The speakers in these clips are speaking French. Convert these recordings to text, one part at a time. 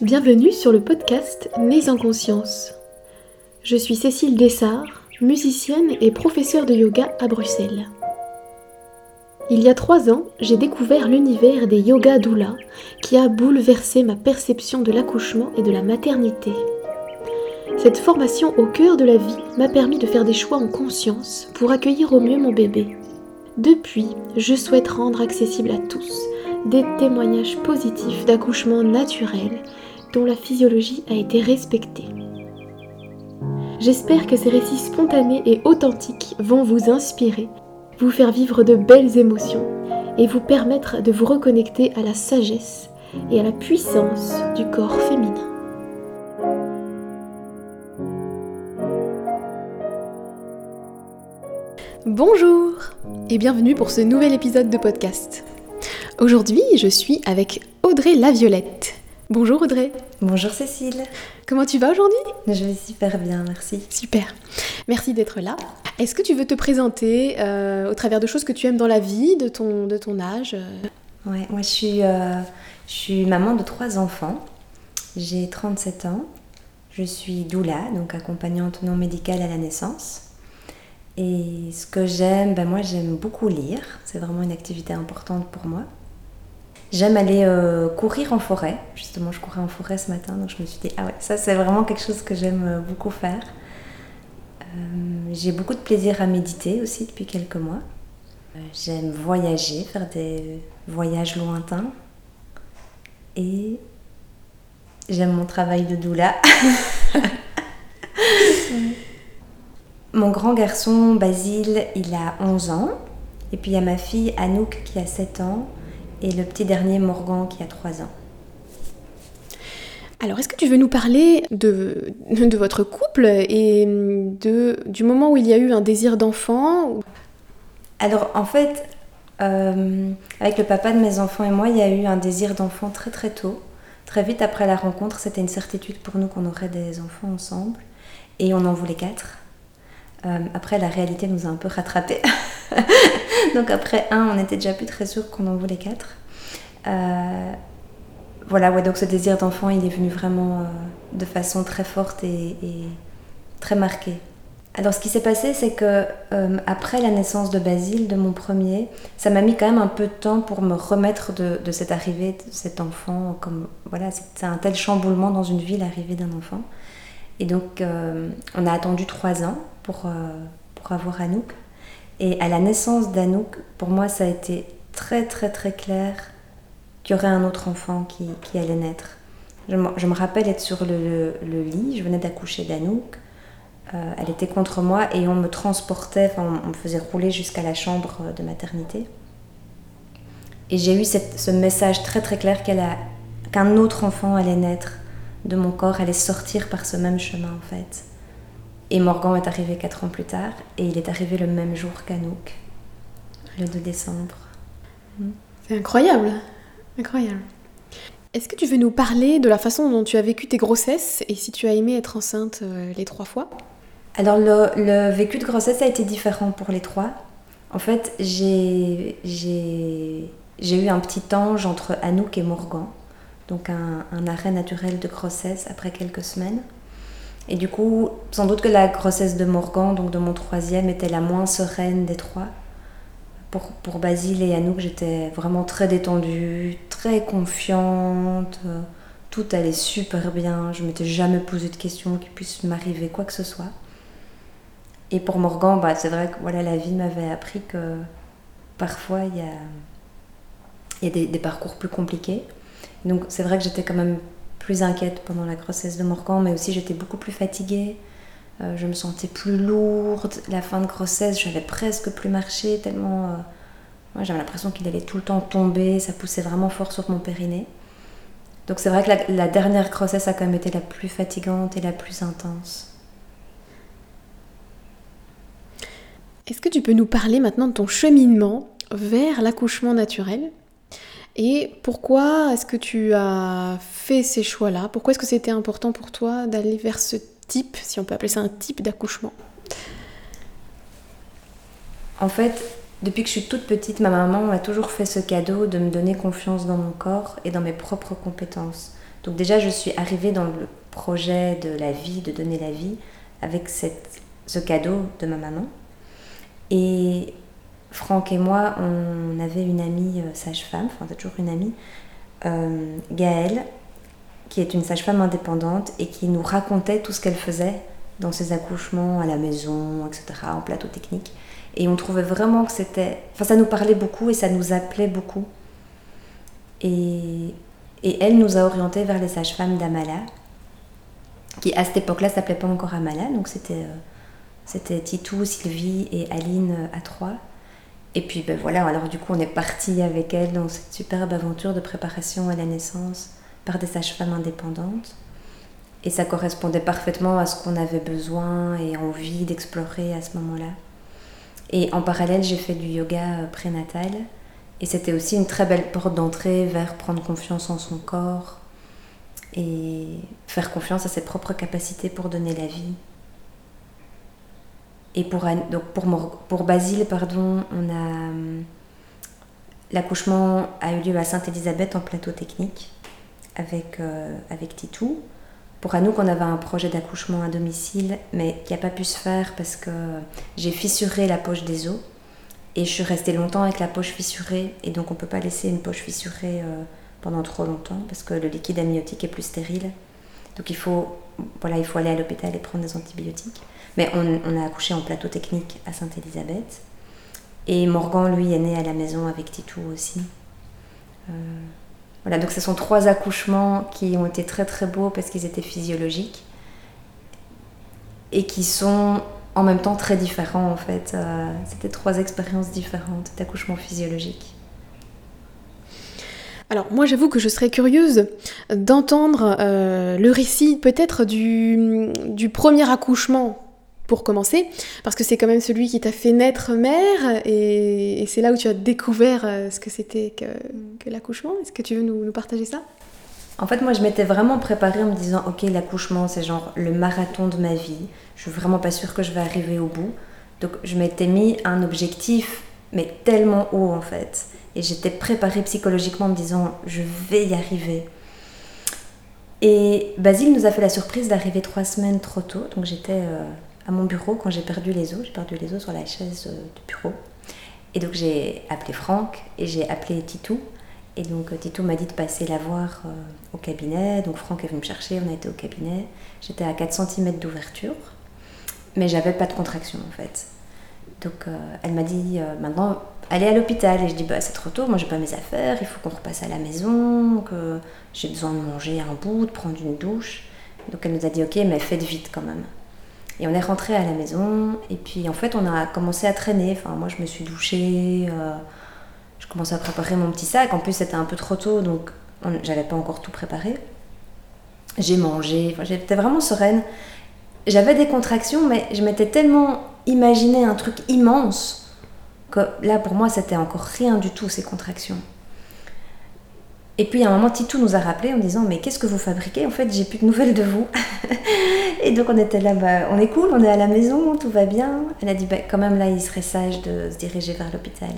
Bienvenue sur le podcast Nés en conscience. Je suis Cécile Dessart, musicienne et professeure de yoga à Bruxelles. Il y a trois ans, j'ai découvert l'univers des yoga doula qui a bouleversé ma perception de l'accouchement et de la maternité. Cette formation au cœur de la vie m'a permis de faire des choix en conscience pour accueillir au mieux mon bébé. Depuis, je souhaite rendre accessible à tous des témoignages positifs d'accouchement naturel dont la physiologie a été respectée. J'espère que ces récits spontanés et authentiques vont vous inspirer, vous faire vivre de belles émotions et vous permettre de vous reconnecter à la sagesse et à la puissance du corps féminin. Bonjour et bienvenue pour ce nouvel épisode de podcast. Aujourd'hui, je suis avec Audrey Laviolette. Bonjour Audrey. Bonjour Cécile. Comment tu vas aujourd'hui? Je vais super bien, merci. Super. Merci d'être là. Est-ce que tu veux te présenter euh, au travers de choses que tu aimes dans la vie, de ton, de ton âge? Ouais, moi je suis, euh, je suis maman de trois enfants. J'ai 37 ans. Je suis doula, donc accompagnante non médicale à la naissance. Et ce que j'aime, ben moi j'aime beaucoup lire. C'est vraiment une activité importante pour moi. J'aime aller euh, courir en forêt. Justement, je courais en forêt ce matin, donc je me suis dit, ah ouais, ça c'est vraiment quelque chose que j'aime euh, beaucoup faire. Euh, j'ai beaucoup de plaisir à méditer aussi depuis quelques mois. J'aime voyager, faire des voyages lointains. Et j'aime mon travail de doula. mon grand garçon, Basile, il a 11 ans. Et puis il y a ma fille, Anouk, qui a 7 ans et le petit dernier Morgan qui a 3 ans. Alors, est-ce que tu veux nous parler de, de votre couple et de, du moment où il y a eu un désir d'enfant Alors, en fait, euh, avec le papa de mes enfants et moi, il y a eu un désir d'enfant très très tôt. Très vite après la rencontre, c'était une certitude pour nous qu'on aurait des enfants ensemble. Et on en voulait quatre. Euh, après, la réalité nous a un peu rattrapés. donc après un, on n'était déjà plus très sûr qu'on en voulait quatre. Euh, voilà, ouais, donc ce désir d'enfant, il est venu vraiment euh, de façon très forte et, très marquée. Alors ce qui s'est passé, c'est que après la naissance de Basile, de mon premier, ça m'a mis quand même un peu de temps pour me remettre de, de cette arrivée de cet enfant. Comme voilà, c'est un tel chamboulement dans une vie l'arrivée d'un enfant. Et donc on a attendu trois ans pour, pour avoir Anouk. Et à la naissance d'Anouk, pour moi, ça a été très très très clair qu'il y aurait un autre enfant qui, qui allait naître. Je me, je me, rappelle être sur le, le, lit, je venais d'accoucher d'Anouk, euh, elle était contre moi et on me transportait, enfin, on me faisait rouler jusqu'à la chambre de maternité. Et j'ai eu cette, ce message très très clair qu'un autre enfant allait naître de mon corps, allait sortir par ce même chemin en fait. Et Morgan est arrivé 4 ans plus tard et il est arrivé le même jour qu'Anouk, le 2 décembre. C'est incroyable, incroyable. Est-ce que tu veux nous parler de la façon dont tu as vécu tes grossesses et si tu as aimé être enceinte euh, les trois fois? Alors le, le, vécu de grossesse a été différent pour les trois. En fait, j'ai eu un petit ange entre Anouk et Morgan, donc un, arrêt naturel de grossesse après quelques semaines. Et du coup, sans doute que la grossesse de Morgan, donc de mon troisième, était la moins sereine des trois. Pour, pour Basile et Anouk, j'étais vraiment très détendue, très confiante. Tout allait super bien. Je m'étais jamais posé de questions qui puisse m'arriver quoi que ce soit. Et pour Morgan, bah, c'est vrai que voilà, la vie m'avait appris que parfois il y a, des parcours plus compliqués. Donc c'est vrai que j'étais quand même plus inquiète pendant la grossesse de Morgan, mais aussi j'étais beaucoup plus fatiguée. Euh, je me sentais plus lourde. La fin de grossesse, j'avais presque plus marché tellement. Euh, j'avais l'impression qu'il allait tout le temps tomber. Ça poussait vraiment fort sur mon périnée. Donc c'est vrai que la, la, dernière grossesse a quand même été la plus fatigante et la plus intense. Est-ce que tu peux nous parler maintenant de ton cheminement vers l'accouchement naturel? Et pourquoi est-ce que tu as fait ces choix-là? Pourquoi est-ce que c'était important pour toi d'aller vers ce type, si on peut appeler ça un type d'accouchement? En fait, depuis que je suis toute petite, ma maman m'a toujours fait ce cadeau de me donner confiance dans mon corps et dans mes propres compétences. Donc déjà, je suis arrivée dans le projet de la vie, de donner la vie, avec cette, ce cadeau de ma maman. Et Franck et moi, on avait une amie euh, sage-femme, enfin c'est toujours une amie, euh, Gaëlle, qui est une sage-femme indépendante et qui nous racontait tout ce qu'elle faisait dans ses accouchements à la maison, etc., en plateau technique. Et on trouvait vraiment que c'était... Enfin, ça nous parlait beaucoup et ça nous appelait beaucoup. Et, et elle nous a orientés vers les sages-femmes d'Amala, qui à cette époque-là s'appelait pas encore Amala, donc c'était euh, Titou, Sylvie et Aline euh, à trois. Et puis ben voilà, alors du coup on est parti avec elle dans cette superbe aventure de préparation à la naissance par des sages-femmes indépendantes. Et ça correspondait parfaitement à ce qu'on avait besoin et envie d'explorer à ce moment-là. Et en parallèle, j'ai fait du yoga euh, prénatal. Et c'était aussi une très belle porte d'entrée vers prendre confiance en son corps et faire confiance à ses propres capacités pour donner la vie. Et pour, donc pour, pour Basile, pardon, on a l'accouchement a eu lieu à Sainte-Élisabeth en plateau technique avec, euh, avec Titou. Pour Anouk, on avait un projet d'accouchement à domicile, mais qui n'a pas pu se faire parce que j'ai fissuré la poche des os. Et je suis restée longtemps avec la poche fissurée, et donc on ne peut pas laisser une poche fissurée euh, pendant trop longtemps parce que le liquide amniotique est plus stérile. Donc il faut, voilà, il faut aller à l'hôpital et prendre des antibiotiques. Mais on, a accouché en plateau technique à Sainte-Élisabeth. Et Morgan, lui, est né à la maison avec Titou aussi. Euh, voilà, donc ce sont trois accouchements qui ont été très très beaux parce qu'ils étaient physiologiques et qui sont en même temps très différents en fait. Euh, c'était trois expériences différentes d'accouchement physiologique. Alors moi j'avoue que je serais curieuse d'entendre euh, le récit peut-être du, du, premier accouchement pour commencer, parce que c'est quand même celui qui t'a fait naître mère, et, c'est là où tu as découvert euh, ce que c'était que, l'accouchement. Est-ce que tu veux nous, nous partager ça? En fait, moi, je m'étais vraiment préparée en me disant, ok, l'accouchement, c'est genre le marathon de ma vie. Je suis vraiment pas sûre que je vais arriver au bout. Donc, je m'étais mis un objectif, mais tellement haut, en fait. Et j'étais préparée psychologiquement en me disant, je vais y arriver. Et Basile nous a fait la surprise d'arriver trois semaines trop tôt. Donc, j'étais euh, à mon bureau quand j'ai perdu les os. J'ai perdu les os sur la chaise euh, du bureau. Et donc j'ai appelé Franck et j'ai appelé Titou. Et donc euh, Titou m'a dit de passer la voir euh, au cabinet. Donc Franck est venu me chercher, on a été au cabinet. J'étais à 4 cm d'ouverture, mais j'avais pas de contraction en fait. Donc elle m'a dit maintenant allez à l'hôpital. Et je dis bah c'est trop tôt, moi j'ai pas mes affaires, il faut qu'on repasse à la maison, que j'ai besoin de manger un bout, de prendre une douche. Donc elle nous a dit ok mais faites vite quand même. Et on est rentré à la maison, et puis en fait, on a commencé à traîner. Enfin, moi, je me suis douchée, euh, je commençais à préparer mon petit sac. En plus, c'était un peu trop tôt, donc j'avais pas encore tout préparé. J'ai mangé, j'étais vraiment sereine. J'avais des contractions, mais je m'étais tellement imaginé un truc immense que là, pour moi, c'était encore rien du tout, ces contractions. Et puis à un moment, Titou nous a rappelé en disant Mais qu'est-ce que vous fabriquez? En fait, j'ai plus de nouvelles de vous. et donc on était là, bah, on est cool, on est à la maison, tout va bien. Elle a dit bah, Quand même, là, il serait sage de se diriger vers l'hôpital.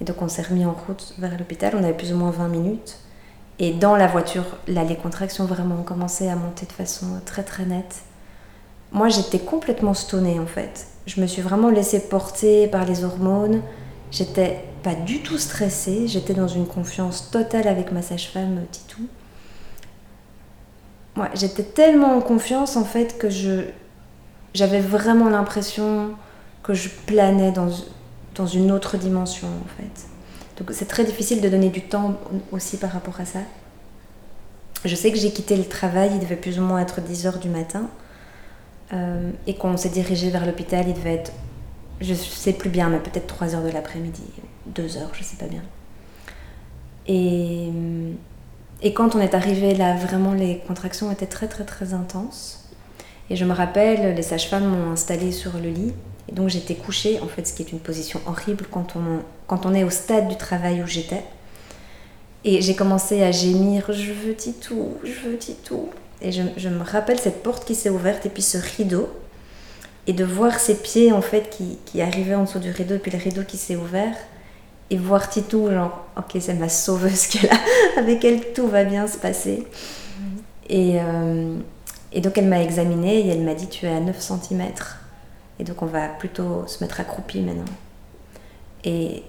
Et donc on s'est remis en route vers l'hôpital, on avait plus ou moins 20 minutes. Et dans la voiture, là, les contractions vraiment ont commencé à monter de façon très très nette. Moi, j'étais complètement stonée en fait. Je me suis vraiment laissée porter par les hormones. J'étais pas du tout stressée, j'étais dans une confiance totale avec ma sage-femme Titou. Moi, j'étais tellement en confiance en fait que je j'avais vraiment l'impression que je planais dans, dans une autre dimension en fait. Donc c'est très difficile de donner du temps aussi par rapport à ça. Je sais que j'ai quitté le travail, il devait plus ou moins être 10h du matin. Euh, et qu'on s'est dirigé vers l'hôpital, il devait être je sais plus bien, mais peut-être 3 heures de l'après-midi, 2 heures, je sais pas bien. Et, et quand on est arrivé là, vraiment les contractions étaient très très très intenses. Et je me rappelle, les sages-femmes m'ont installée sur le lit. Et donc j'étais couchée, en fait, ce qui est une position horrible quand on, quand on est au stade du travail où j'étais. Et j'ai commencé à gémir, je veux Titou, je veux Titou. Et je, je me rappelle cette porte qui s'est ouverte et puis ce rideau et de voir ses pieds en fait qui, qui arrivaient en dessous du rideau, et puis le rideau qui s'est ouvert. et voir Titou, genre, ok, c'est ma sauveuse qu'elle a, avec elle tout va bien se passer. Et, euh, et donc elle m'a examinée et elle m'a dit tu es à 9 cm. Et donc on va plutôt se mettre accroupi maintenant. Et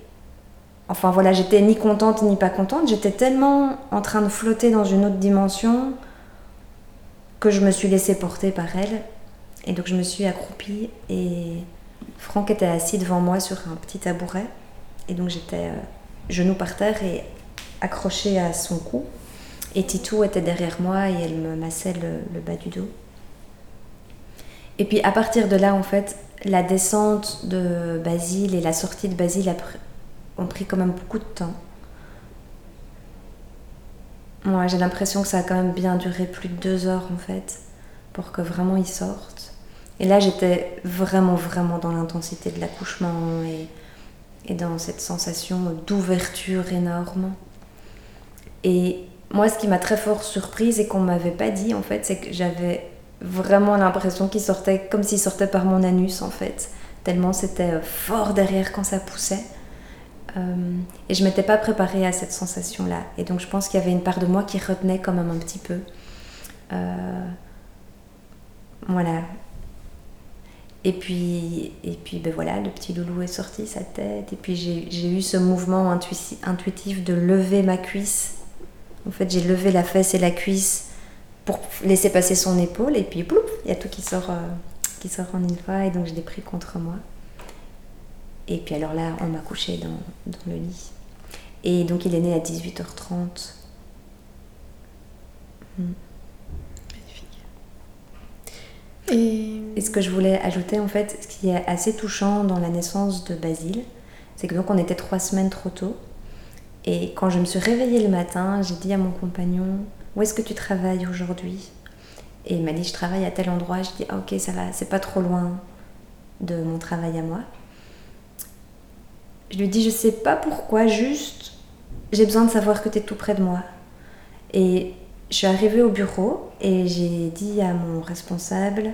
enfin voilà, j'étais ni contente ni pas contente, j'étais tellement en train de flotter dans une autre dimension que je me suis laissée porter par elle. Et donc je me suis accroupie et Franck était assis devant moi sur un petit tabouret. Et donc j'étais euh, genou par terre et accrochée à son cou. Et Titou était derrière moi et elle me massait le, bas du dos. Et puis à partir de là, en fait, la descente de Basile et la sortie de Basile ont pris quand même beaucoup de temps. Moi, j'ai l'impression que ça a quand même bien duré plus de deux heures en fait, pour que vraiment il sorte. Et là, j'étais vraiment, vraiment dans l'intensité de l'accouchement et, dans cette sensation d'ouverture énorme. Et moi, ce qui m'a très fort surprise et qu'on m'avait pas dit, en fait, c'est que j'avais vraiment l'impression qu'il sortait comme s'il sortait par mon anus, en fait. Tellement c'était euh, fort derrière quand ça poussait. Euh, et je m'étais pas préparée à cette sensation-là. Et donc, je pense qu'il y avait une part de moi qui retenait quand même un petit peu. Euh, voilà. Et puis, et puis ben voilà, le petit loulou est sorti, sa tête. Et puis j'ai eu ce mouvement intuitif de lever ma cuisse en fait, j'ai levé la fesse et la cuisse pour laisser passer son épaule et puis il y a tout qui sort, euh, qui sort en une fois et donc je l'ai pris contre moi. Et puis alors là, on m'a couché dans, dans, le lit. Et donc il est né à 18h30. Hmm. Et... ce que je voulais ajouter en fait, ce qui est assez touchant dans la naissance de Basile, c'est que donc on était trois semaines trop tôt. Et quand je me suis réveillée le matin, j'ai dit à mon compagnon Où est-ce que tu travailles aujourd'hui? Et il m'a dit Je travaille à tel endroit. Je dis ah, Ok, ça va, c'est pas trop loin de mon travail à moi. Je lui dis Je sais pas pourquoi, juste j'ai besoin de savoir que tu es tout près de moi. Et je suis arrivée au bureau et j'ai dit à mon responsable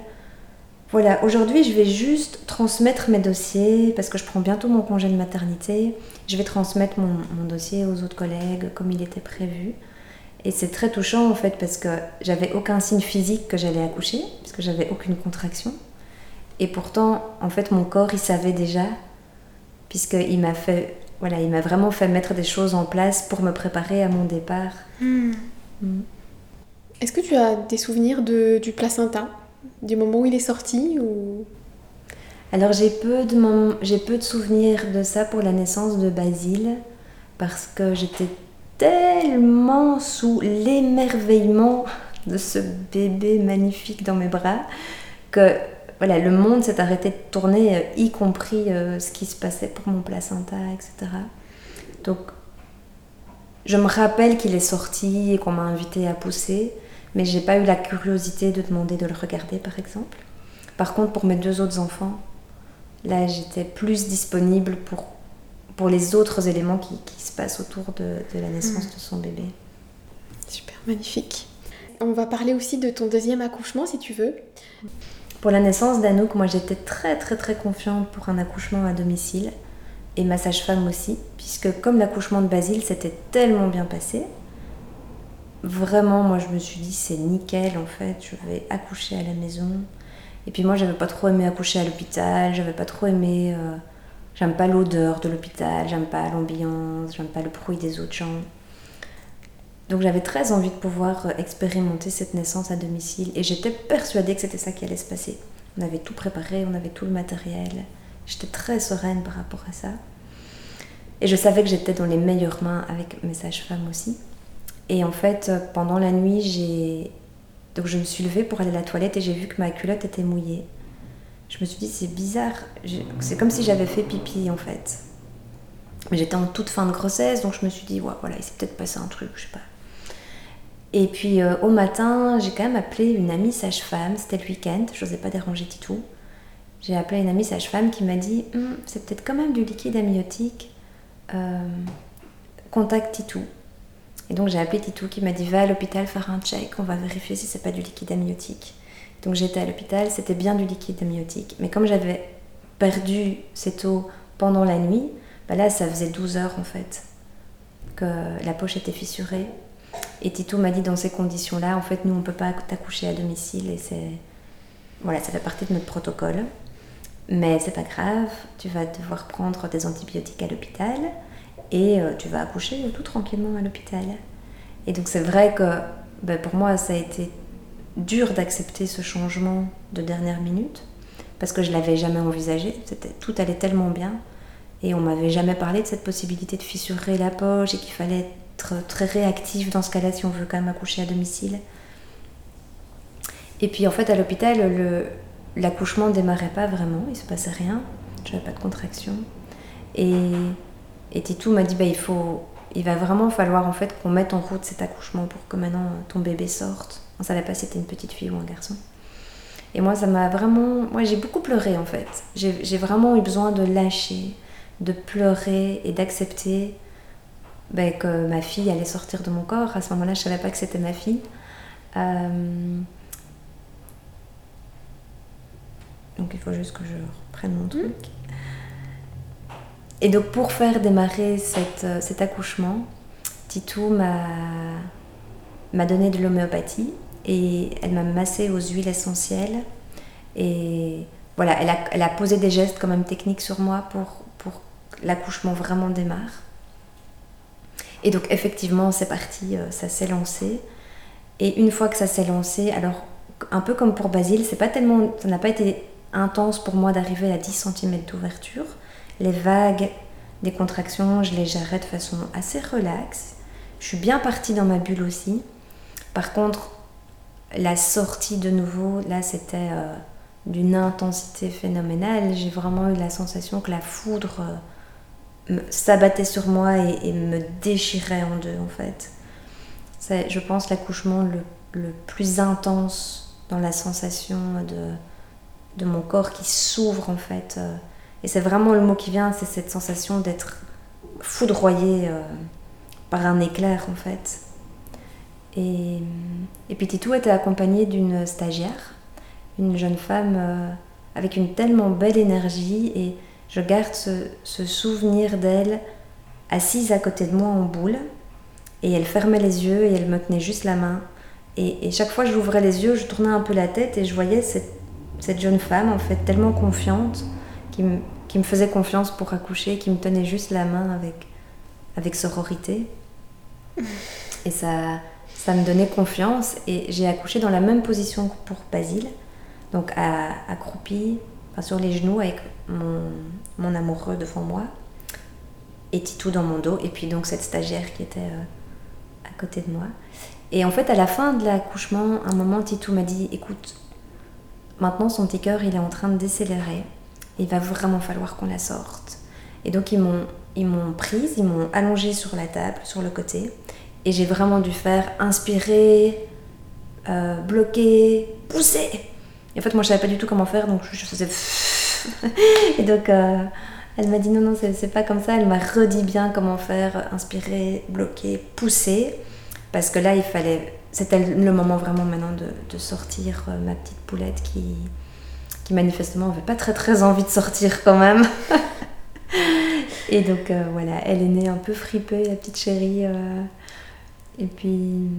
voilà, aujourd'hui je vais juste transmettre mes dossiers parce que je prends bientôt mon congé de maternité. Je vais transmettre mon, dossier aux autres collègues comme il était prévu. Et c'est très touchant en fait parce que j'avais aucun signe physique que j'allais accoucher, parce que j'avais aucune contraction. Et pourtant, en fait, mon corps il savait déjà, puisqu'il m'a fait, voilà, il m'a vraiment fait mettre des choses en place pour me préparer à mon départ. Hmm. Hmm. Est-ce que tu as des souvenirs de, du placenta du moment où il est sorti ou... Alors j'ai peu, de peu de souvenirs de ça pour la naissance de Basile parce que j'étais tellement sous l'émerveillement de ce bébé magnifique dans mes bras que voilà, le monde s'est arrêté de tourner, euh, y compris euh, ce qui se passait pour mon placenta, etc. Donc je me rappelle qu'il est sorti et qu'on m'a invité à pousser, mais j'ai pas eu la curiosité de demander de le regarder par exemple. Par contre, pour mes deux autres enfants, là j'étais plus disponible pour, pour les autres éléments qui, qui se passent autour de, de la naissance hmm. de son bébé. Super, magnifique. On va parler aussi de ton deuxième accouchement si tu veux. Pour la naissance d'Anouk, moi j'étais très très très confiante pour un accouchement à domicile et ma sage-femme aussi, puisque comme l'accouchement de Basile s'était tellement bien passé, vraiment, moi, je me suis dit, c'est nickel, en fait, je vais accoucher à la maison. Et puis moi, j'avais pas trop aimé accoucher à l'hôpital, j'avais pas trop aimé... Euh, j'aime pas l'odeur de l'hôpital, j'aime pas l'ambiance, j'aime pas le bruit des autres gens. Donc j'avais très envie de pouvoir euh, expérimenter cette naissance à domicile et j'étais persuadée que c'était ça qui allait se passer. On avait tout préparé, on avait tout le matériel. J'étais très sereine par rapport à ça. Et je savais que j'étais dans les meilleures mains avec mes sages-femmes aussi. Et en fait, pendant la nuit, j'ai. Donc je me suis levée pour aller à la toilette et j'ai vu que ma culotte était mouillée. Je me suis dit, c'est bizarre. C'est comme si j'avais fait pipi en fait. Mais j'étais en toute fin de grossesse, donc je me suis dit, ouais, voilà, il s'est peut-être passé un truc, je sais pas. Et puis euh, au matin, j'ai quand même appelé une amie sage-femme, c'était le week-end, je n'osais pas déranger Titou. J'ai appelé une amie sage-femme qui m'a dit, hum, c'est peut-être quand même du liquide amniotique, euh, contacte Titou. Et donc j'ai appelé Titou qui m'a dit va à l'hôpital faire un check, on va vérifier si c'est pas du liquide amniotique. Donc j'étais à l'hôpital, c'était bien du liquide amniotique. Mais comme j'avais perdu cette eau pendant la nuit, bah là, ça faisait 12 heures en fait que la poche était fissurée. Et Tito m'a dit dans ces conditions-là, en fait, nous, on peut pas t'accoucher à domicile et c'est. Voilà, ça fait partie de notre protocole. Mais c'est pas grave, tu vas devoir prendre des antibiotiques à l'hôpital et euh, tu vas accoucher tout tranquillement à l'hôpital. Et donc, c'est vrai que ben, pour moi, ça a été dur d'accepter ce changement de dernière minute parce que je l'avais jamais envisagé. Tout allait tellement bien et on m'avait jamais parlé de cette possibilité de fissurer la poche et qu'il fallait être très réactif dans ce cas-là si on veut quand même accoucher à domicile. Et puis en fait à l'hôpital, l'accouchement ne démarrait pas vraiment, il se passait rien, j'avais pas de contraction. Et, et Titou m'a dit bah, il, faut, il va vraiment falloir en fait qu'on mette en route cet accouchement pour que maintenant ton bébé sorte. On savait pas si c'était une petite fille ou un garçon. Et moi ça m'a vraiment... Moi j'ai beaucoup pleuré en fait. J'ai vraiment eu besoin de lâcher de pleurer et d'accepter ben, que ma fille allait sortir de mon corps. À ce moment-là, je ne savais pas que c'était ma fille. Euh, donc il faut juste que je reprenne mon truc. Et donc pour faire démarrer euh, cet accouchement, Titou m'a donné de l'homéopathie et elle m'a massé aux huiles essentielles. Et voilà, elle a, posé des gestes quand même techniques sur moi pour l'accouchement vraiment démarre. Et donc effectivement, c'est parti, euh, ça s'est lancé. Et une fois que ça s'est lancé, alors un peu comme pour Basile, pas tellement, ça n'a pas été intense pour moi d'arriver à 10 cm d'ouverture. Les vagues des contractions, je les gérais de façon assez relaxe. Je suis bien partie dans ma bulle aussi. Par contre, la sortie de nouveau, là, c'était euh, d'une intensité phénoménale. J'ai vraiment eu la sensation que la foudre euh, s'abattait sur moi et, me déchirait en deux en fait. C'est, je pense, l'accouchement le, plus intense dans la sensation de, de mon corps qui s'ouvre en fait. Euh. Et c'est vraiment le mot qui vient, c'est cette sensation d'être foudroyé euh, par un éclair en fait. Et, et puis Titou était accompagné d'une stagiaire, une jeune femme euh, avec une tellement belle énergie et je garde ce, souvenir d'elle assise à côté de moi en boule. Et elle fermait les yeux et elle me tenait juste la main. Et, chaque fois que j'ouvrais les yeux, je tournais un peu la tête et je voyais cette, jeune femme, en fait, tellement confiante, qui me, qui me, faisait confiance pour accoucher, qui me tenait juste la main avec, avec sororité. Et ça, ça me donnait confiance. Et j'ai accouché dans la même position que pour Basile, donc accroupie, sur les genoux avec mon, amoureux devant moi et Titou dans mon dos et puis donc cette stagiaire qui était euh, à côté de moi. Et en fait à la fin de l'accouchement, un moment Titou m'a dit écoute, maintenant son petit cœur il est en train de décélérer, il va vraiment falloir qu'on la sorte. Et donc ils m'ont ils m'ont prise, ils m'ont allongée sur la table, sur le côté, et j'ai vraiment dû faire inspirer, euh, bloquer, pousser, et en fait, moi, je savais pas du tout comment faire, donc je faisais. et donc, euh, elle m'a dit non, non, c'est pas comme ça. Elle m'a redit bien comment faire, inspirer, bloquer, pousser. Parce que là, il fallait. C'était le moment vraiment maintenant de, sortir euh, ma petite poulette qui, qui manifestement avait pas très très envie de sortir quand même. et donc, euh, voilà, elle est née un peu fripée, la petite chérie. et puis.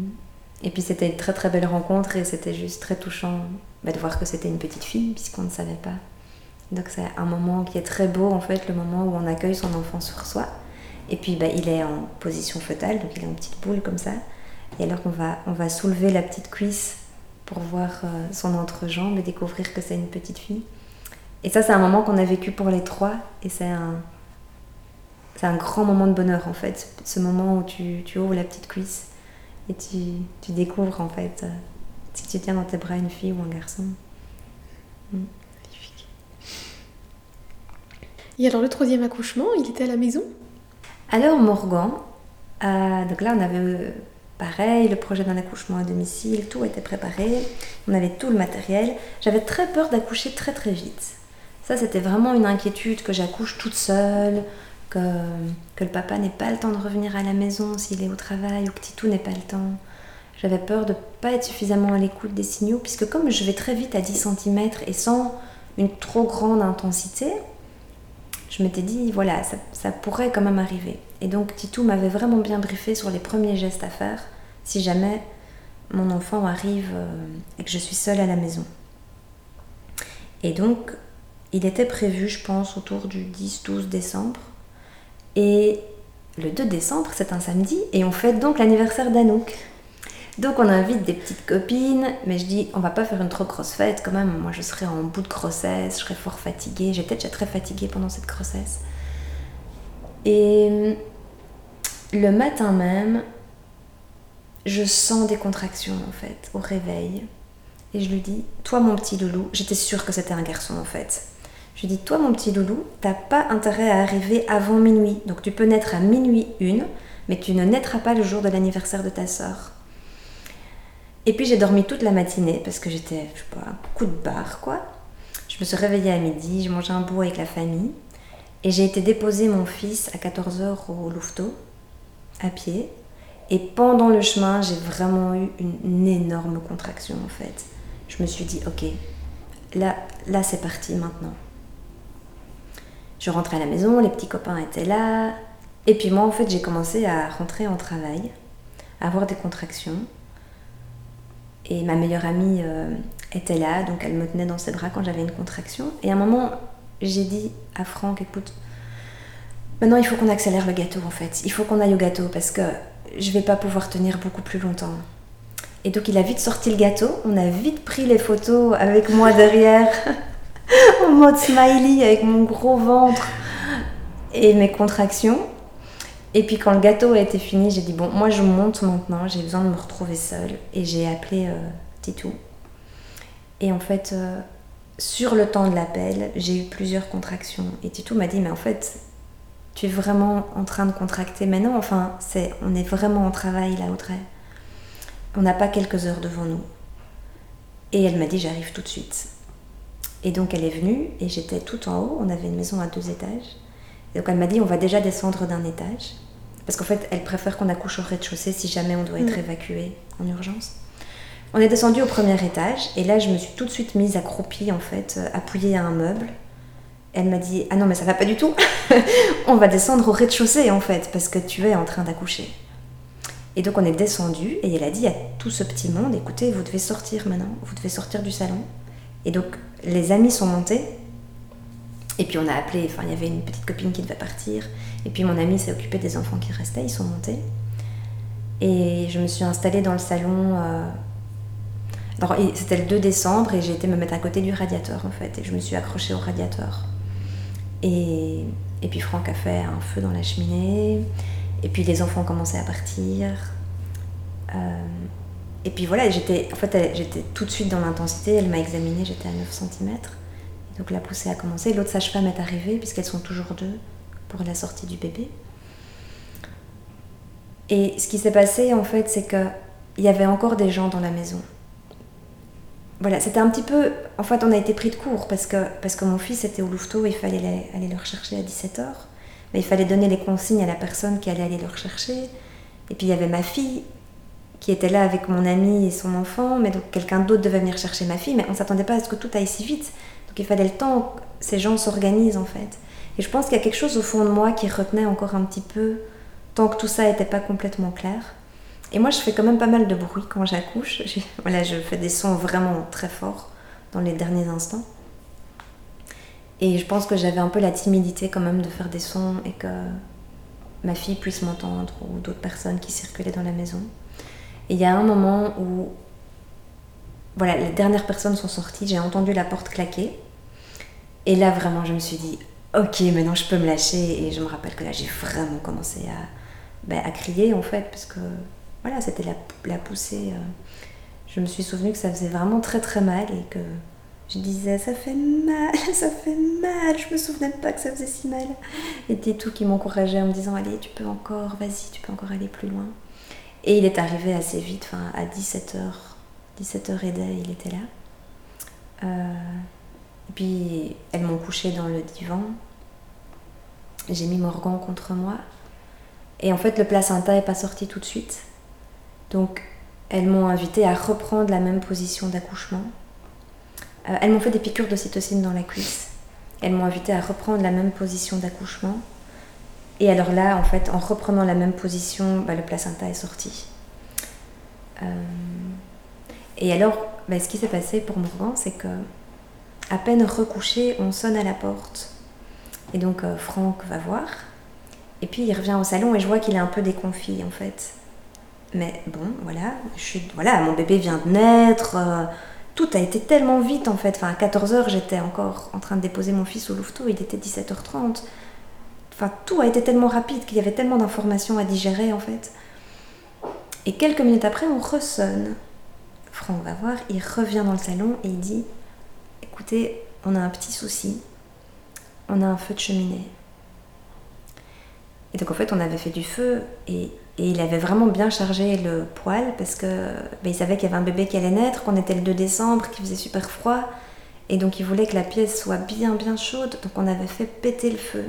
Et puis c'était une très très belle rencontre et c'était juste très touchant bah, de voir que c'était une petite fille puisqu'on ne savait pas. Donc c'est un moment qui est très beau en fait, le moment où on accueille son enfant sur soi. Et puis bah, il est en position fœtale, donc il est en petite boule comme ça. Et alors on va, on va soulever la petite cuisse pour voir euh, son entrejambe et découvrir que c'est une petite fille. Et ça c'est un moment qu'on a vécu pour les trois et c'est un, c'est un grand moment de bonheur en fait, ce moment où tu, tu ouvres la petite cuisse et tu, tu découvres en fait euh, si tu tiens dans tes bras une fille ou un garçon. Mm. Magnifique. Et alors le troisième accouchement, il était à la maison? Alors Morgan, euh, donc là on avait pareil le projet d'un accouchement à domicile, tout était préparé, on avait tout le matériel. J'avais très peur d'accoucher très très vite. Ça c'était vraiment une inquiétude que j'accouche toute seule, que, que le papa n'ait pas le temps de revenir à la maison s'il est au travail ou que Titou n'ait pas le temps. J'avais peur de ne pas être suffisamment à l'écoute des signaux, puisque comme je vais très vite à 10 cm et sans une trop grande intensité, je m'étais dit, voilà, ça, ça, pourrait quand même arriver. Et donc Titou m'avait vraiment bien briefé sur les premiers gestes à faire si jamais mon enfant arrive euh, et que je suis seule à la maison. Et donc, il était prévu, je pense, autour du 10-12 décembre. Et le 2 décembre, c'est un samedi, et on fête donc l'anniversaire d'Anouk. Donc on invite des petites copines, mais je dis on va pas faire une trop grosse fête quand même. Moi je serai en bout de grossesse, je serai fort fatiguée. J'étais déjà très fatiguée pendant cette grossesse. Et le matin même, je sens des contractions en fait au réveil. Et je lui dis, toi mon petit loulou, j'étais sûre que c'était un garçon en fait. Je lui dis, toi mon petit loulou, t'as pas intérêt à arriver avant minuit. Donc tu peux naître à minuit une, mais tu ne naîtras pas le jour de l'anniversaire de ta soeur. Et puis j'ai dormi toute la matinée parce que j'étais, je sais pas, coup de barre quoi. Je me suis réveillée à midi, j'ai mangé un bout avec la famille. Et j'ai été déposer mon fils à 14h au Louveteau, à pied. Et pendant le chemin, j'ai vraiment eu une, énorme contraction en fait. Je me suis dit, ok, là, là c'est parti maintenant. Je rentrais à la maison, les petits copains étaient là. Et puis moi, en fait, j'ai commencé à rentrer en travail, à avoir des contractions. Et ma meilleure amie euh, était là, donc elle me tenait dans ses bras quand j'avais une contraction. Et à un moment, j'ai dit à Franck, écoute, maintenant il faut qu'on accélère le gâteau en fait. Il faut qu'on aille au gâteau parce que je vais pas pouvoir tenir beaucoup plus longtemps. Et donc il a vite sorti le gâteau, on a vite pris les photos avec moi derrière, en mode smiley, avec mon gros ventre et mes contractions. Et puis quand le gâteau a été fini, j'ai dit bon, moi je monte maintenant, j'ai besoin de me retrouver seule. Et j'ai appelé euh. Et en fait, euh, sur le temps de l'appel, j'ai eu plusieurs contractions. Et Titou m'a dit mais en fait, tu es vraiment en train de contracter maintenant. Enfin, c'est, on est vraiment en travail là, Audrey. On n'a pas quelques heures devant nous. Et elle m'a dit, j'arrive tout de suite. Et donc elle est venue et j'étais tout en haut. On avait une maison à deux étages. Et donc elle m'a dit, on va déjà descendre d'un étage. Parce qu'en fait, elle préfère qu'on accouche au rez-de-chaussée si jamais on doit être mm. évacué en urgence. On est descendu au premier étage et là, je me suis tout de suite mise accroupie, en fait, appuyée à un meuble elle m'a dit Ah non, mais ça va pas du tout. on va descendre au rez-de-chaussée en fait, parce que tu es en train d'accoucher. Et donc on est descendu et elle a dit à tout ce petit monde Écoutez, vous devez sortir maintenant, vous devez sortir du salon. Et donc les amis sont montés. Et puis on a appelé, enfin il y avait une petite copine qui devait partir. Et puis mon ami s'est occupé des enfants qui restaient, ils sont montés. Et je me suis installée dans le salon. Euh, c'était le 2 décembre et j'ai été me mettre à côté du radiateur en fait. Et je me suis accrochée au radiateur. Et, et, puis Franck a fait un feu dans la cheminée. Et puis les enfants commencé à partir. Euh, et puis voilà, j'étais en fait, j'étais tout de suite dans l'intensité. Elle m'a examinée, j'étais à 9 cm. donc la poussée a commencé. L'autre sage-femme est arrivée, puisqu'elles sont toujours deux pour la sortie du bébé. Et ce qui s'est passé, en fait, c'est qu'il y avait encore des gens dans la maison voilà, c'était un petit peu. En fait, on a été pris de court parce que, parce que mon fils était au louveteau et il fallait aller le rechercher à 17h. Mais il fallait donner les consignes à la personne qui allait aller le rechercher. Et puis il y avait ma fille qui était là avec mon ami et son enfant, mais donc quelqu'un d'autre devait venir chercher ma fille, mais on ne s'attendait pas à ce que tout aille si vite. Donc il fallait le temps que ces gens s'organisent en fait. Et je pense qu'il y a quelque chose au fond de moi qui retenait encore un petit peu, tant que tout ça n'était pas complètement clair. Et moi, je fais quand même pas mal de bruit quand j'accouche. Voilà, je fais des sons vraiment très forts dans les derniers instants. Et je pense que j'avais un peu la timidité quand même de faire des sons et que ma fille puisse m'entendre ou d'autres personnes qui circulaient dans la maison. Et il y a un moment où, voilà, les dernières personnes sont sorties, j'ai entendu la porte claquer. Et là, vraiment, je me suis dit, ok, maintenant je peux me lâcher. Et je me rappelle que là, j'ai vraiment commencé à, ben, à crier en fait, parce que voilà, c'était la, poussée. Euh. je me suis souvenu que ça faisait vraiment très très mal et que je disais ça fait mal, ça fait mal. Je me souvenais pas que ça faisait si mal. Et tout qui m'encourageait en me disant allez, tu peux encore, vas-y, tu peux encore aller plus loin. Et il est arrivé assez vite, à 17h, 17h et il était là. Euh, et puis elles m'ont couché dans le divan. J'ai mis Morgan contre moi. Et en fait, le placenta n'est pas sorti tout de suite. Donc, elles m'ont invité à reprendre la même position d'accouchement. Euh, elles m'ont fait des piqûres d'ocytocine dans la cuisse. elles m'ont invité à reprendre la même position d'accouchement. Et alors là, en fait, en reprenant la même position, bah, le placenta est sorti. Euh, et alors, bah, ce qui s'est passé pour Morgan, c'est que à peine recouché, on sonne à la porte. Et donc euh, Franck va voir. Et puis il revient au salon et je vois qu'il est un peu déconfit en fait. Mais bon, voilà, je voilà, mon bébé vient de naître. Euh, tout a été tellement vite en fait. Enfin, à 14h, j'étais encore en train de déposer mon fils au louveteau, il était 17h30. Enfin, tout a été tellement rapide qu'il y avait tellement d'informations à digérer en fait. Et quelques minutes après, on ressonne. Franck va voir, il revient dans le salon et il dit Écoutez, on a un petit souci. On a un feu de cheminée. Et donc en fait, on avait fait du feu et, il avait vraiment bien chargé le poêle parce que ben, savait qu'il y avait un bébé qui allait naître, qu'on était le 2 décembre, qu'il faisait super froid. Et donc il voulait que la pièce soit bien bien chaude, donc on avait fait péter le feu.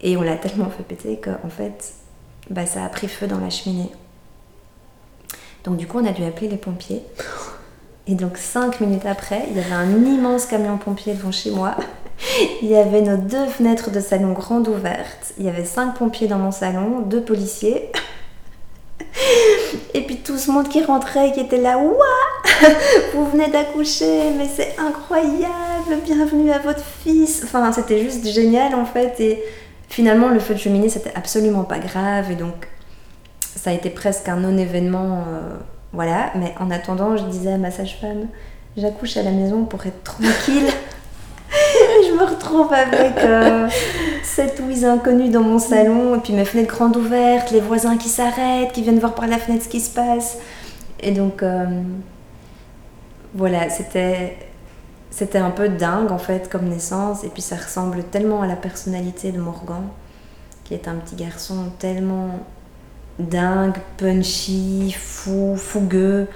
Et on l'a tellement fait péter qu'en fait, bah, ça a pris feu dans la cheminée. Donc du coup, on a dû appeler les pompiers. Et donc cinq minutes après, il y avait un immense camion pompier devant chez moi. Il y avait nos deux fenêtres de salon grandes ouvertes. Il y avait cinq pompiers dans mon salon, deux policiers. Et puis tout ce monde qui rentrait, qui était là, Ouah Vous venez d'accoucher, mais c'est incroyable, bienvenue à votre fils. Enfin, c'était juste génial en fait. Et finalement, le feu de cheminée, c'était absolument pas grave. Et donc, ça a été presque un non-événement. Euh, voilà, mais en attendant, je disais à ma sage-femme, j'accouche à la maison pour être tranquille. je me retrouve avec euh, sept ou huit inconnus dans mon salon, et puis mes fenêtres grandes ouvertes, les voisins qui s'arrêtent, qui viennent voir par la fenêtre ce qui se passe. Et donc, euh, voilà, c'était, c'était un peu dingue en fait comme naissance, et puis ça ressemble tellement à la personnalité de Morgan, qui est un petit garçon tellement dingue, punchy, fou, fougueux.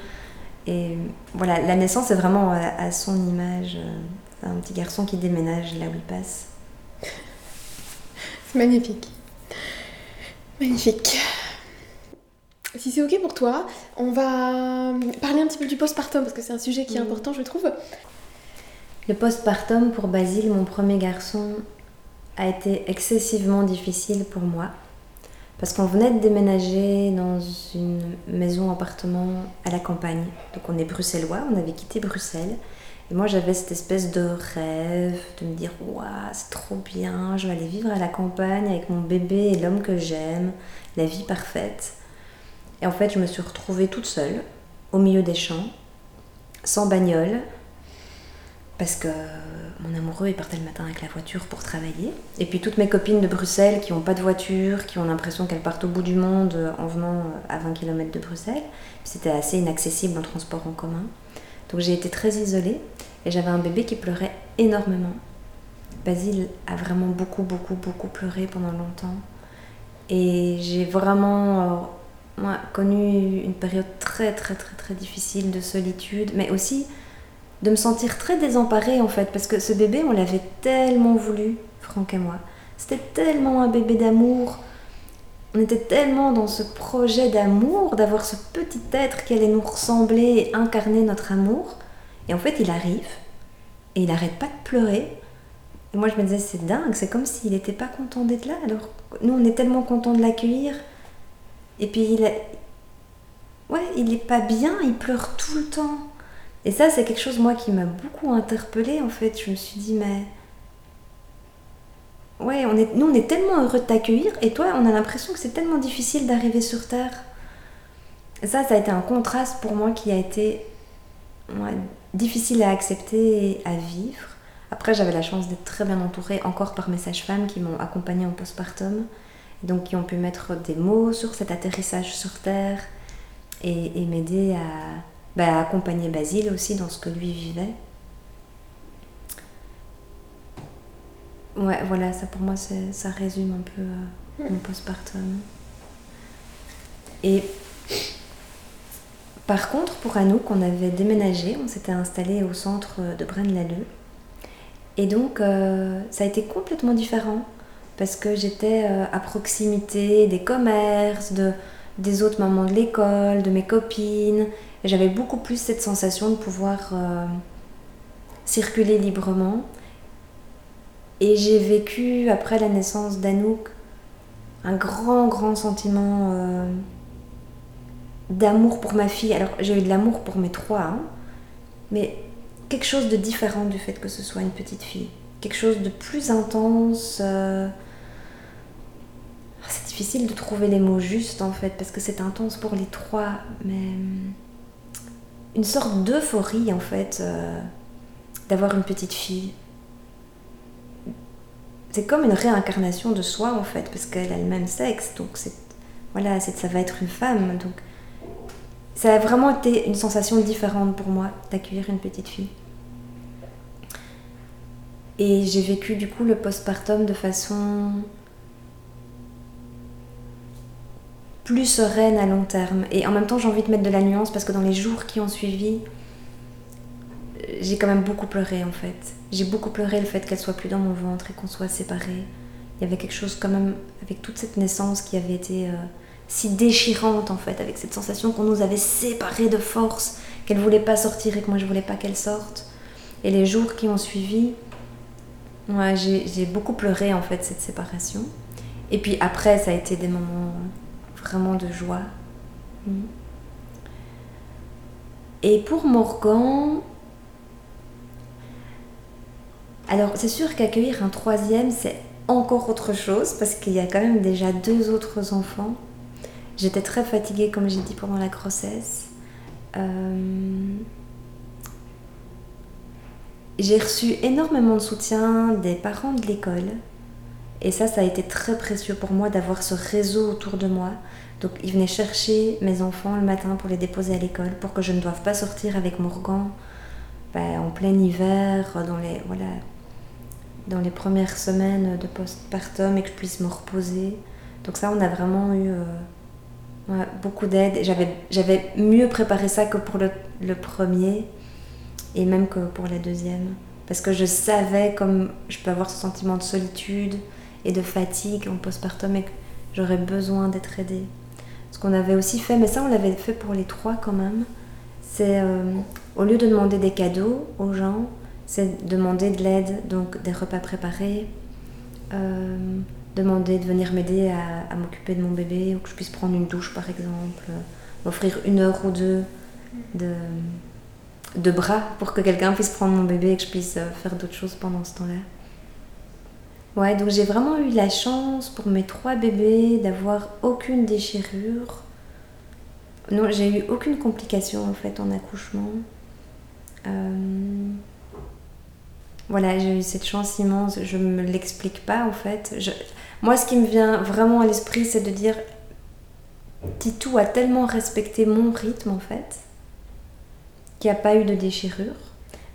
Et voilà, la naissance est vraiment à, son image. Un petit garçon qui déménage là où il passe. C'est magnifique. Magnifique. Si c'est ok pour toi, on va parler un petit peu du postpartum parce que c'est un sujet qui est important, je trouve. Le postpartum pour Basile, mon premier garçon, a été excessivement difficile pour moi. Parce qu'on venait de déménager dans une maison-appartement à la campagne. Donc on est bruxellois, on avait quitté Bruxelles. Et moi j'avais cette espèce de rêve de me dire Waouh, c'est trop bien, je vais aller vivre à la campagne avec mon bébé et l'homme que j'aime, la vie parfaite. Et en fait, je me suis retrouvée toute seule, au milieu des champs, sans bagnole, parce que mon amoureux il partait le matin avec la voiture pour travailler. Et puis toutes mes copines de Bruxelles qui n'ont pas de voiture, qui ont l'impression qu'elles partent au bout du monde en venant euh, à 20 km de Bruxelles. C'était assez inaccessible en transport en commun. Donc j'ai été très isolée et j'avais un bébé qui pleurait énormément. Basile a vraiment beaucoup, beaucoup, beaucoup pleuré pendant longtemps. Et j'ai vraiment euh, moi, connu une période très, très, très, très difficile de solitude, mais aussi de me sentir très désemparée en fait, parce que ce bébé, on l'avait tellement voulu, Franck et moi. C'était tellement un bébé d'amour. On était tellement dans ce projet d'amour, d'avoir ce petit être qui allait nous ressembler et incarner notre amour. Et en fait, il arrive et il arrête pas de pleurer. Et moi, je me disais, c'est dingue, c'est comme s'il n'était pas content d'être là. Alors, nous, on est tellement content de l'accueillir. Et puis, il, a... ouais, il est pas bien, il pleure tout le temps. Et ça, c'est quelque chose, moi, qui m'a beaucoup interpellée, en fait. Je me suis dit, mais... Ouais, on est, nous, on est tellement heureux de t'accueillir, et toi, on a l'impression que c'est tellement difficile d'arriver sur Terre. Et ça, ça a été un contraste pour moi qui a été difficile à accepter et à vivre. Après, j'avais la chance d'être très bien entourée encore par mes sages-femmes qui m'ont accompagnée en postpartum, donc qui ont pu mettre des mots sur cet atterrissage sur Terre et m'aider à bah, accompagner Basile aussi dans ce que lui vivait. Ouais, voilà, ça pour moi, ça résume un peu euh, mon postpartum. Et par contre, pour Anouk, on avait déménagé, on s'était installé au centre de Braine-l'Alleud. Et donc, euh, ça a été complètement différent parce que j'étais euh, à proximité des commerces, de, des autres mamans de l'école, de mes copines. Et j'avais beaucoup plus cette sensation de pouvoir euh, circuler librement. Et j'ai vécu, après la naissance d'Anouk, un grand, grand sentiment d'amour pour ma fille. Alors, j'ai eu de l'amour pour mes trois, hein, mais quelque chose de différent du fait que ce soit une petite fille. Quelque chose de plus intense. Euh, c'est difficile de trouver les mots justes en fait, parce que c'est intense pour les trois, mais hum, une sorte d'euphorie en fait euh, d'avoir une petite fille. C'est comme une réincarnation de soi en fait, parce qu'elle a le même sexe, donc c'est voilà, ça va être une femme, donc ça a vraiment été une sensation différente pour moi d'accueillir une petite fille. Et j'ai vécu du coup le postpartum de façon plus sereine à long terme. Et en même temps, j'ai envie de mettre de la nuance parce que dans les jours qui ont suivi, j'ai quand même beaucoup pleuré en fait. J'ai beaucoup pleuré le fait qu'elle soit plus dans mon ventre et qu'on soit séparés. Il y avait quelque chose quand même avec toute cette naissance qui avait été euh, si déchirante en fait, avec cette sensation qu'on nous avait séparés de force, qu'elle voulait pas sortir et que moi je voulais pas qu'elle sorte. Et les jours qui ont suivi, ouais, j'ai beaucoup pleuré en fait cette séparation. Et puis après, ça a été des moments vraiment de joie. Mm. Et pour Morgan, alors c'est sûr qu'accueillir un troisième, c'est encore autre chose parce qu'il y a quand même déjà deux autres enfants. J'étais très fatiguée, comme j'ai dit, pendant la grossesse. Euh, j'ai reçu énormément de soutien des parents de l'école. Et ça, ça a été très précieux pour moi d'avoir ce réseau autour de moi. Donc ils venaient chercher mes enfants le matin pour les déposer à l'école, pour que je ne doive pas sortir avec Morgan ben, en plein hiver, dans les, voilà, dans les premières semaines de postpartum et que je puisse me reposer. Donc ça, on a vraiment eu euh, beaucoup d'aide. J'avais mieux préparé ça que pour le, le, premier et même que pour la deuxième. Parce que je savais comme je peux avoir ce sentiment de solitude et de fatigue en postpartum et que j'aurais besoin d'être aidée. Ce qu'on avait aussi fait, mais ça on l'avait fait pour les trois quand même, c'est euh, au lieu de demander des cadeaux aux gens, c'est demander de l'aide, donc des repas préparés, euh, demander de venir m'aider à, m'occuper de mon bébé, ou que je puisse prendre une douche par exemple, m'offrir une heure ou deux de, de bras pour que quelqu'un puisse prendre mon bébé et que je puisse euh, faire d'autres choses pendant ce temps-là. Ouais, donc j'ai vraiment eu la chance pour mes trois bébés d'avoir aucune déchirure. Non, j'ai eu aucune complication en fait en accouchement. Euh, voilà, j'ai eu cette chance immense. Je me l'explique pas en fait. Moi, ce qui me vient vraiment à l'esprit, c'est de dire Titou a tellement respecté mon rythme en fait qu'il n'y a pas eu de déchirure.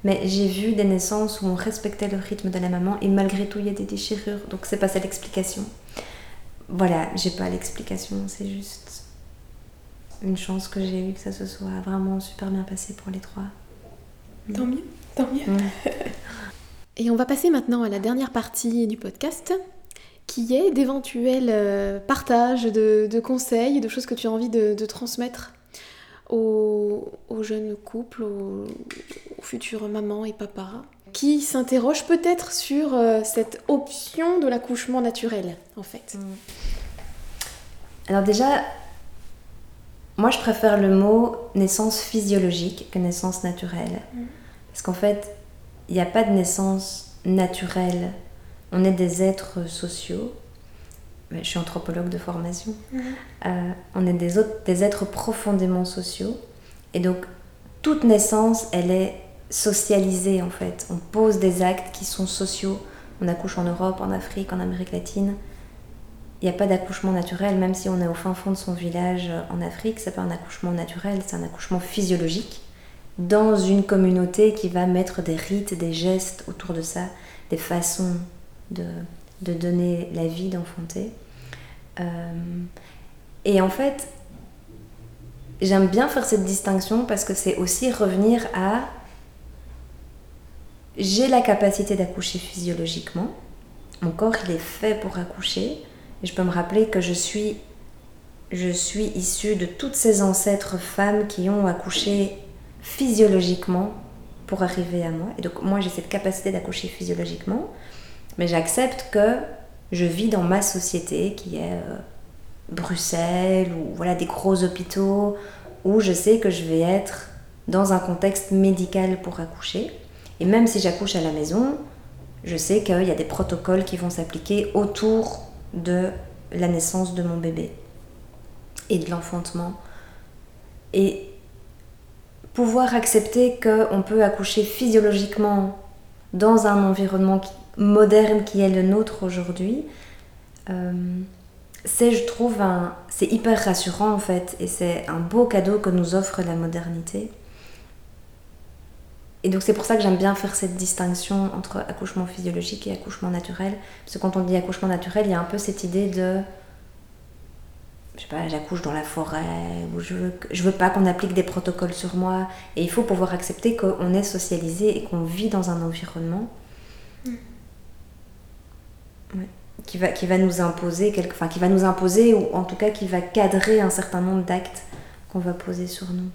Mais j'ai vu des naissances où on respectait le rythme de la maman et malgré tout il y a des déchirures. Donc c'est pas ça l'explication. Voilà, j'ai pas l'explication, c'est juste une chance que j'ai eu que ça se soit vraiment super bien passé pour les trois. Tant mieux, tant mieux. et on va passer maintenant à la dernière partie du podcast qui est d'éventuels euh, partages de, conseils, de choses que tu as envie de transmettre aux, jeunes couples, aux, futures mamans et papas, qui s'interrogent peut-être sur euh, cette option de l'accouchement naturel, en fait. Mm. Alors déjà, moi je préfère le mot naissance physiologique que naissance naturelle. Mm. Parce qu'en fait, il n'y a pas de naissance naturelle. On est des êtres sociaux je suis anthropologue de formation, mhm. euh, on est des, autres, des êtres profondément sociaux. Et donc, toute naissance, elle est socialisée en fait. On pose des actes qui sont sociaux. On accouche en Europe, en Afrique, en Amérique latine. Il n'y a pas d'accouchement naturel, même si on est au fin fond de son village euh, en Afrique, c'est pas un accouchement naturel, c'est un accouchement physiologique dans une communauté qui va mettre des rites, des gestes autour de ça, des façons de, de donner la vie, d'enfanter. Euh, et en fait, j'aime bien faire cette distinction parce que c'est aussi revenir à j'ai la capacité d'accoucher physiologiquement. Mon corps, il est fait pour accoucher. Et je peux me rappeler que je suis, je suis issue de toutes ces ancêtres femmes qui ont accouché physiologiquement pour arriver à moi. Et donc moi, j'ai cette capacité d'accoucher physiologiquement. Mais j'accepte que je vis dans ma société qui est euh, Bruxelles ou voilà des gros hôpitaux où je sais que je vais être dans un contexte médical pour accoucher. Et même si j'accouche à la maison, je sais qu'il y a des protocoles qui vont s'appliquer autour de la naissance de mon bébé et de l'enfantement. Et pouvoir accepter qu'on peut accoucher physiologiquement dans un environnement moderne qui est le nôtre aujourd'hui, euh, c'est, je trouve, c'est hyper rassurant en fait, et c'est un beau cadeau que nous offre la modernité. Et donc c'est pour ça que j'aime bien faire cette distinction entre accouchement physiologique et accouchement naturel. Parce que quand on dit accouchement naturel, il y a un peu cette idée de... Je sais pas, j'accouche dans la forêt, ou je veux, je veux pas qu'on applique des protocoles sur moi. Et il faut pouvoir accepter qu'on est socialisé et qu'on vit dans un environnement mm. Qui, va, qui va nous imposer, quelque, qui va nous imposer, ou en tout cas qui va cadrer un certain nombre d'actes qu'on va poser sur nous.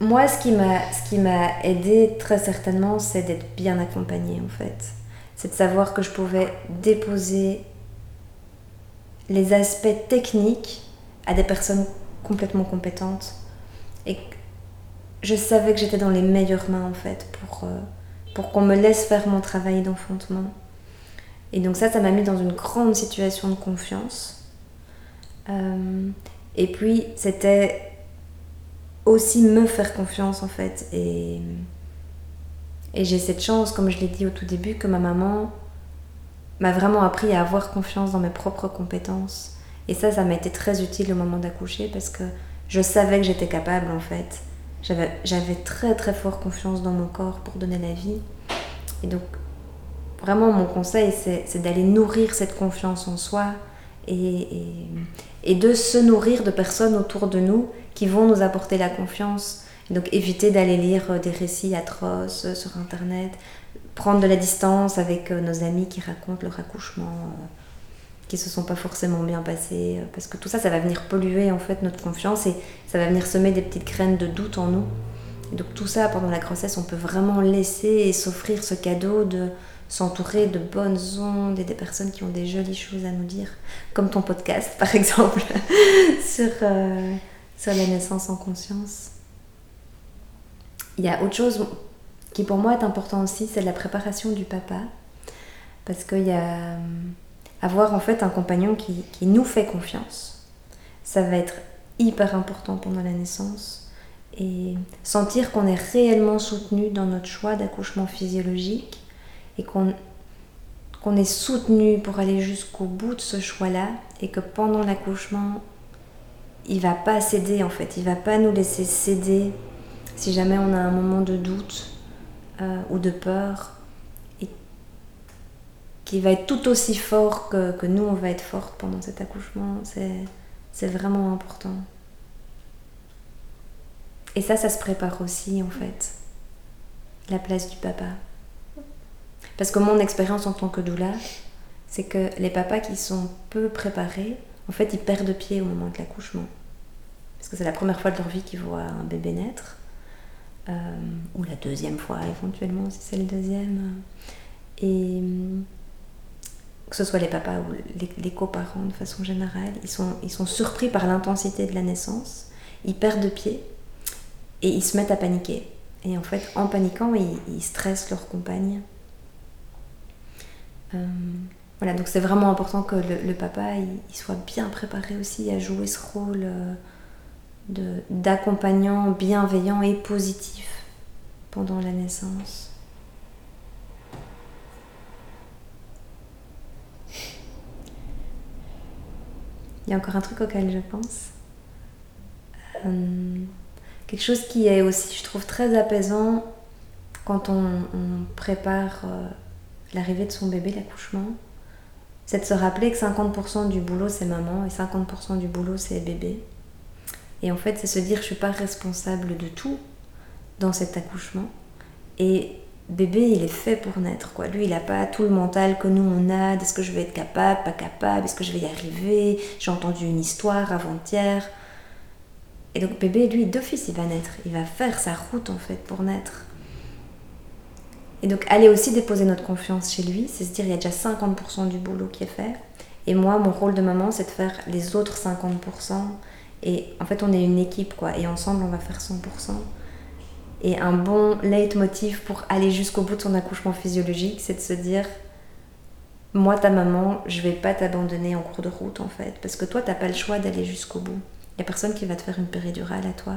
Moi, ce qui m'a, ce qui m'a aidé très certainement, c'est d'être bien accompagnée en fait. C'est de savoir que je pouvais déposer les aspects techniques à des personnes complètement compétentes. Et je savais que j'étais dans les meilleures mains en fait pour, euh, pour qu'on me laisse faire mon travail d'enfantement. Et donc ça, ça m'a mis dans une grande situation de confiance. Euh, et puis, c'était aussi me faire confiance en fait. Et, et j'ai cette chance, comme je l'ai dit au tout début, que ma maman m'a vraiment appris à avoir confiance dans mes propres compétences. Et ça, ça m'a été très utile au moment d'accoucher parce que je savais que j'étais capable en fait. J'avais très très fort confiance dans mon corps pour donner la vie. Et donc, vraiment, mon conseil, c'est d'aller nourrir cette confiance en soi et, de se nourrir de personnes autour de nous qui vont nous apporter la confiance. donc éviter d'aller lire euh, des récits atroces euh, sur Internet, prendre de la distance avec euh, nos amis qui racontent leur accouchement, qui se sont pas forcément bien passés, parce que tout ça, ça va venir polluer en fait notre confiance et ça va venir semer des petites graines de doute en nous. Donc tout ça, pendant la grossesse, on peut vraiment laisser et s'offrir ce cadeau de s'entourer de bonnes ondes et des personnes qui ont des jolies choses à nous dire, comme ton podcast par exemple, sur, sur la naissance en conscience. Il y a autre chose qui pour moi est important aussi, c'est la préparation du papa. Parce qu'il y a euh, avoir en fait un compagnon qui, qui, nous fait confiance. Ça va être hyper important pendant la naissance. Et sentir qu'on est réellement soutenu dans notre choix d'accouchement physiologique et qu'on est soutenu pour aller jusqu'au bout de ce choix-là et que pendant l'accouchement, il va pas céder en fait, il va pas nous laisser céder si jamais on a un moment de doute euh, ou de peur, et qui va être tout aussi fort que, que, nous on va être forte pendant cet accouchement, c'est vraiment important. Et ça, ça se prépare aussi en fait, la place du papa. Parce que mon expérience en tant que doula, c'est que les papas qui sont peu préparés, en fait, ils perdent pied au moment de l'accouchement. Parce que c'est la première fois de leur vie qu'ils voient un bébé naître. Euh, ou la deuxième fois éventuellement, si c'est le deuxième. Et que ce soit les papas ou les, coparents de façon générale, ils sont surpris par l'intensité de la naissance, ils perdent pied et ils se mettent à paniquer. Et en fait, en paniquant, ils, stressent leur compagne. Euh, voilà, donc c'est vraiment important que le, papa il, soit bien préparé aussi à jouer ce rôle euh, d'accompagnant bienveillant et positif pendant la naissance. Il y a encore un truc auquel je pense. Euh, quelque chose qui est aussi, je trouve, très apaisant quand on, prépare l'arrivée de son bébé, l'accouchement c'est de se rappeler que 50% du boulot c'est maman et 50% du boulot c'est bébé. Et en fait, c'est se dire je suis pas responsable de tout dans cet accouchement. Et bébé, il est fait pour naître quoi. Lui, il n'a pas tout le mental que nous on a. Est-ce que je vais être capable, pas capable Est-ce que je vais y arriver? J'ai entendu une histoire avant-hier. Et donc bébé, lui, d'office, il va naître. Il va faire sa route en fait pour naître. Et donc aller aussi déposer notre confiance chez lui, c'est se dire il y a déjà 50% du boulot qui est fait. Et moi, mon rôle de maman, c'est de faire les autres 50%. Et en fait, on est une équipe, quoi. Et ensemble, on va faire 100%. Et un bon leitmotiv pour aller jusqu'au bout de son accouchement physiologique, c'est de se dire moi, ta maman, je vais pas t'abandonner en cours de route, en fait. Parce que toi, t'as pas le choix d'aller jusqu'au bout. Il y a personne qui va te faire une péridurale à toi.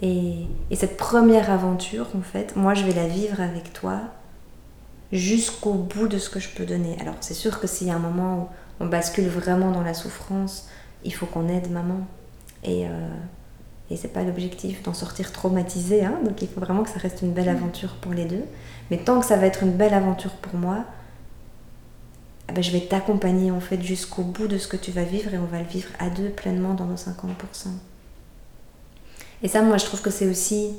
Et, et cette première aventure, en fait, moi, je vais la vivre avec toi jusqu'au bout de ce que je peux donner. Alors, c'est sûr que s'il y a un moment où on bascule vraiment dans la souffrance, il faut qu'on aide maman. Et, euh, et c'est pas l'objectif d'en sortir traumatisé, hein, donc il faut vraiment que ça reste une belle aventure pour les deux. Mais tant que ça va être une belle aventure pour moi, eh ben, je vais t'accompagner en fait jusqu'au bout de ce que tu vas vivre et on va le vivre à deux pleinement dans nos 50%. Et ça, moi, je trouve que c'est aussi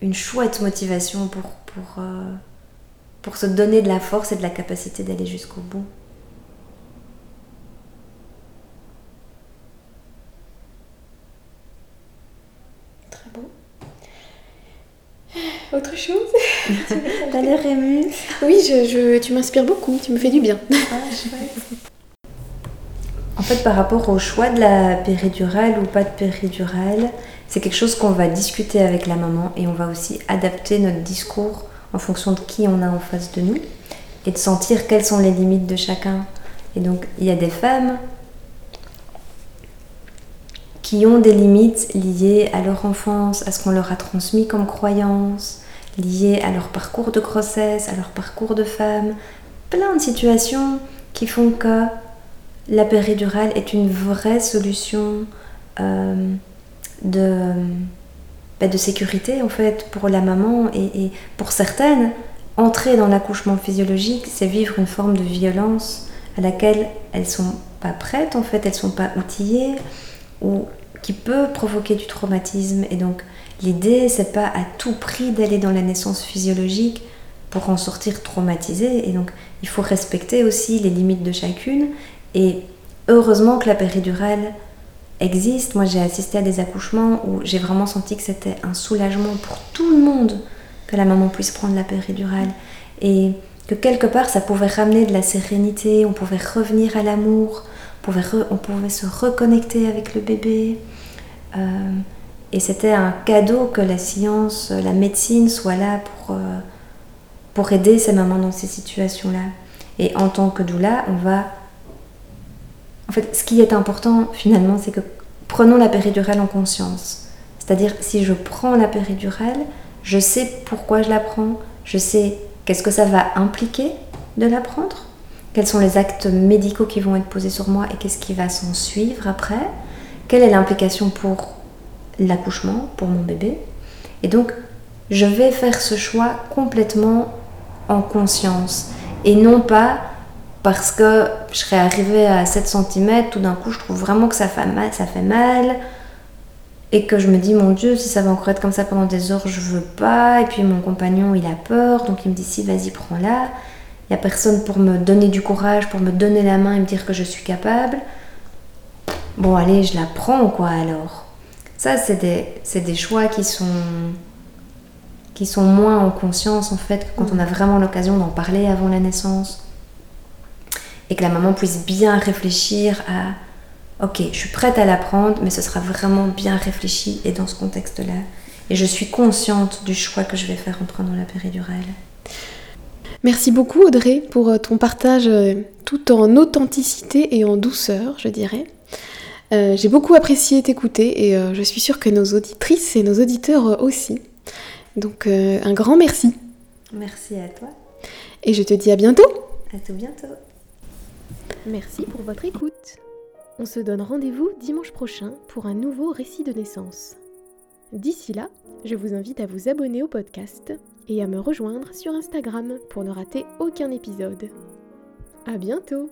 une chouette motivation pour, pour, euh, pour se donner de la force et de la capacité d'aller jusqu'au bout. Très beau. Autre chose? T'as l'air émue Oui, je, je- tu m'inspires beaucoup, tu me fais du bien. En fait, par rapport au choix de la péridurale ou pas de péridurale, c'est quelque chose qu'on va discuter avec la maman et on va aussi adapter notre discours en fonction de qui on a en face de nous et de sentir quelles sont les limites de chacun. Et donc, il y a des femmes qui ont des limites liées à leur enfance, à ce qu'on leur a transmis comme croyance, liées à leur parcours de grossesse, à leur parcours de femme, plein de situations qui font que la péridurale est une vraie solution euh, de, bah, de sécurité en fait pour la maman et, et pour certaines, entrer dans l'accouchement physiologique, c'est vivre une forme de violence à laquelle elles sont pas prêtes en fait, elles sont pas outillées ou qui peut provoquer du traumatisme. Et donc l'idée c'est pas à tout prix d'aller dans la naissance physiologique pour en sortir traumatisée. Et donc il faut respecter aussi les limites de chacune et heureusement que la péridurale existe. Moi, j'ai assisté à des accouchements où j'ai vraiment senti que c'était un soulagement pour tout le monde que la maman puisse prendre la péridurale. Et que quelque part, ça pouvait ramener de la sérénité, on pouvait revenir à l'amour, on on pouvait se reconnecter avec le bébé. Euh, et c'était un cadeau que la science, la médecine soit là pour, euh, pour aider ces mamans dans ces situations-là. Et en tant que doula, on va en fait, ce qui est important finalement, c'est que prenons la péridurale en conscience. C'est-à-dire, si je prends la péridurale, je sais pourquoi je la prends, je sais qu'est-ce que ça va impliquer de la prendre, quels sont les actes médicaux qui vont être posés sur moi et qu'est-ce qui va s'en suivre après, quelle est l'implication pour l'accouchement, pour mon bébé. Et donc, je vais faire ce choix complètement en conscience et non pas parce que je serais arrivée à 7 cm, tout d'un coup je trouve vraiment que ça fait mal, ça fait mal. Et que je me dis mon dieu si ça va encore être comme ça pendant des heures je veux pas. Et puis mon compagnon il a peur. Donc il me dit si vas-y prends-la. Il n'y a personne pour me donner du courage pour me donner la main et me dire que je suis capable. Bon allez je la prends quoi alors. Ça c'est des, c'est des choix qui sont qui sont moins en conscience en fait que quand on a vraiment l'occasion d'en parler avant la naissance et que la maman puisse bien réfléchir à ok, je suis prête à l'apprendre, mais ce sera vraiment bien réfléchi et dans ce contexte-là. Et je suis consciente du choix que je vais faire en prenant la péridurale. Merci beaucoup Audrey pour euh, ton partage euh, tout en authenticité et en douceur, je dirais. Euh, J'ai beaucoup apprécié t'écouter et euh, je suis sûre que nos auditrices et nos auditeurs euh, aussi. Donc un grand merci Merci à toi. et je te dis à bientôt. À tout bientôt. Merci pour votre écoute. On se donne rendez-vous dimanche prochain pour un nouveau récit de naissance. D'ici là, je vous invite à vous abonner au podcast et à me rejoindre sur Instagram pour ne rater aucun épisode. À bientôt!